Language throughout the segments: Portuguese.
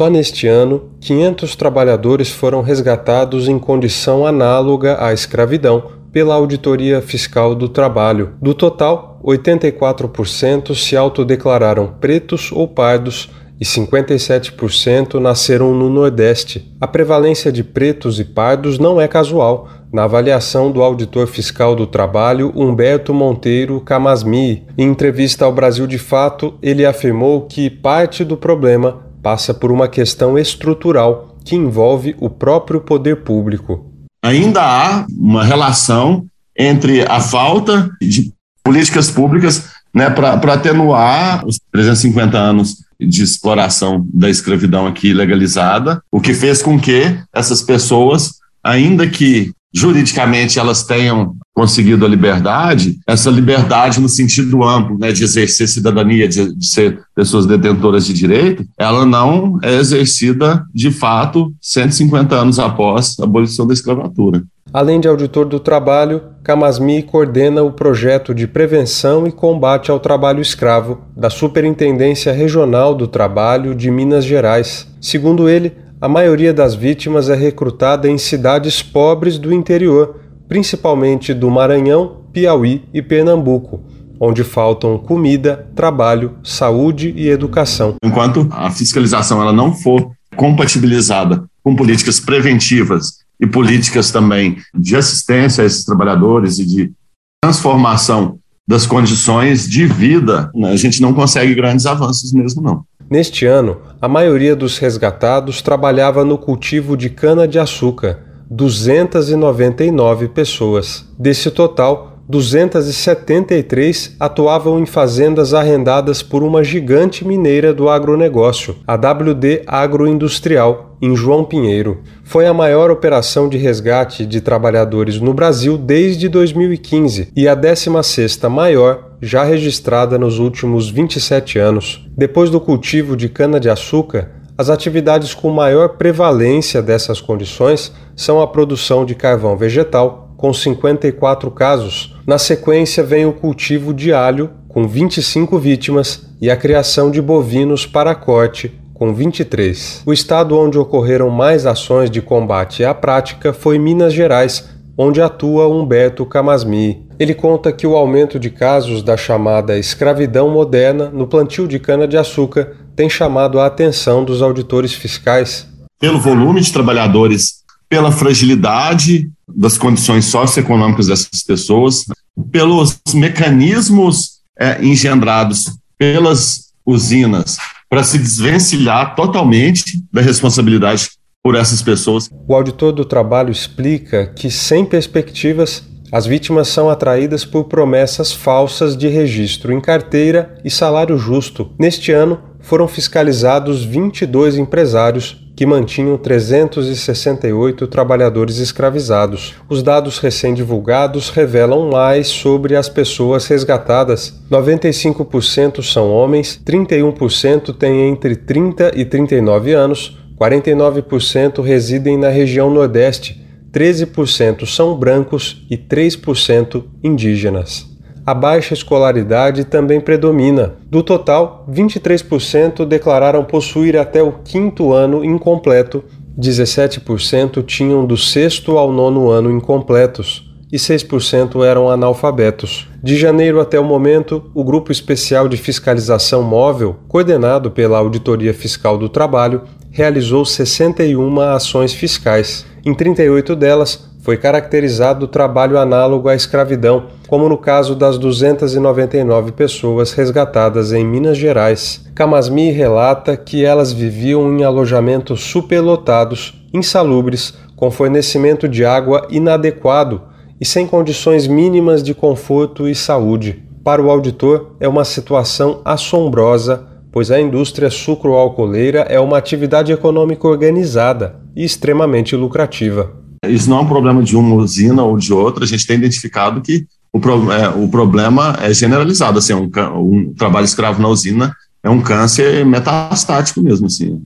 Só neste ano, 500 trabalhadores foram resgatados em condição análoga à escravidão pela Auditoria Fiscal do Trabalho. Do total, 84% se autodeclararam pretos ou pardos e 57% nasceram no Nordeste. A prevalência de pretos e pardos não é casual. Na avaliação do auditor fiscal do trabalho, Humberto Monteiro Camasmi, em entrevista ao Brasil de Fato, ele afirmou que parte do problema passa por uma questão estrutural que envolve o próprio poder público. Ainda há uma relação entre a falta de políticas públicas né, para atenuar os 350 anos de exploração da escravidão aqui legalizada, o que fez com que essas pessoas, ainda que juridicamente elas tenham conseguido a liberdade, essa liberdade no sentido amplo, né, de exercer cidadania, de, de, ser pessoas detentoras de direito, ela não é exercida de fato 150 anos após a abolição da escravatura. Além de auditor do trabalho, Camasmi coordena o projeto de prevenção e combate ao trabalho escravo da Superintendência Regional do Trabalho de Minas Gerais. Segundo ele, a maioria das vítimas é recrutada em cidades pobres do interior, principalmente do Maranhão, Piauí e Pernambuco, onde faltam comida, trabalho, saúde e educação. Enquanto a fiscalização ela não for compatibilizada com políticas preventivas e políticas também de assistência a esses trabalhadores e de transformação das condições de vida, né, a gente não consegue grandes avanços mesmo, não. Neste ano, a maioria dos resgatados trabalhava no cultivo de cana-de-açúcar, 299 pessoas. Desse total, 273 atuavam em fazendas arrendadas por uma gigante mineira do agronegócio, a WD Agroindustrial, em João Pinheiro. Foi a maior operação de resgate de trabalhadores no Brasil desde 2015 e a 16ª maior já registrada nos últimos 27 anos. Depois do cultivo de cana-de-açúcar, as atividades com maior prevalência dessas condições são a produção de carvão vegetal, com 54 casos. Na sequência vem o cultivo de alho, com 25 vítimas, e a criação de bovinos para corte, com 23. O estado onde ocorreram mais ações de combate à prática foi Minas Gerais, onde atua Humberto Camasmi. Ele conta que o aumento de casos da chamada escravidão moderna no plantio de cana-de-açúcar tem chamado a atenção dos auditores fiscais. Pelo volume de trabalhadores, pela fragilidade das condições socioeconômicas dessas pessoas, pelos mecanismos é, engendrados pelas usinas para se desvencilhar totalmente da responsabilidade por essas pessoas. O auditor do trabalho explica que, sem perspectivas, as vítimas são atraídas por promessas falsas de registro em carteira e salário justo. Neste ano, foram fiscalizados 22 empresários que mantinham 368 trabalhadores escravizados. Os dados recém-divulgados revelam mais sobre as pessoas resgatadas. 95% são homens, 31% têm entre 30 e 39 anos, 49% residem na região Nordeste, 13% são brancos e 3% indígenas a baixa escolaridade também predomina. Do total, 23% declararam possuir até o quinto ano incompleto, 17% tinham do sexto ao nono ano incompletos e 6% eram analfabetos. De janeiro até o momento, o Grupo Especial de Fiscalização Móvel, coordenado pela Auditoria Fiscal do Trabalho, realizou 61 ações fiscais. Em 38 delas, foi caracterizado trabalho análogo à escravidão, como no caso das 299 pessoas resgatadas em Minas Gerais. Camasmi relata que elas viviam em alojamentos superlotados, insalubres, com fornecimento de água inadequado e sem condições mínimas de conforto e saúde. Para o auditor, é uma situação assombrosa, pois a indústria sucroalcooleira é uma atividade econômica organizada e extremamente lucrativa. Isso não é um problema de uma usina ou de outra, a gente tem identificado que o, pro, é, o problema é generalizado, assim, um, um trabalho escravo na usina é um câncer metastático mesmo, assim.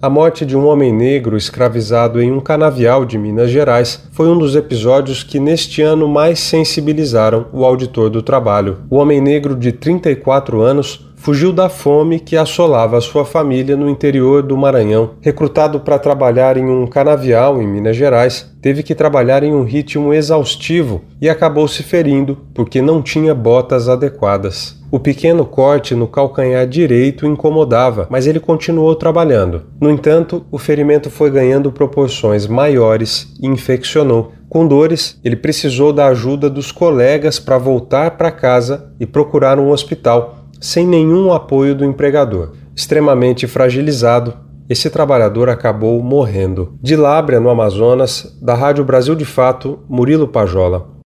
A morte de um homem negro escravizado em um canavial de Minas Gerais foi um dos episódios que neste ano mais sensibilizaram o auditor do trabalho. O homem negro de 34 anos fugiu da fome que assolava a sua família no interior do Maranhão. Recrutado para trabalhar em um canavial em Minas Gerais, teve que trabalhar em um ritmo exaustivo e acabou se ferindo porque não tinha botas adequadas. O pequeno corte no calcanhar direito incomodava, mas ele continuou trabalhando. No entanto, o ferimento foi ganhando proporções maiores e infeccionou. Com dores, ele precisou da ajuda dos colegas para voltar para casa e procurar um hospital, sem nenhum apoio do empregador. Extremamente fragilizado, esse trabalhador acabou morrendo. De Lábrea, no Amazonas, da Rádio Brasil de Fato, Murilo Pajola.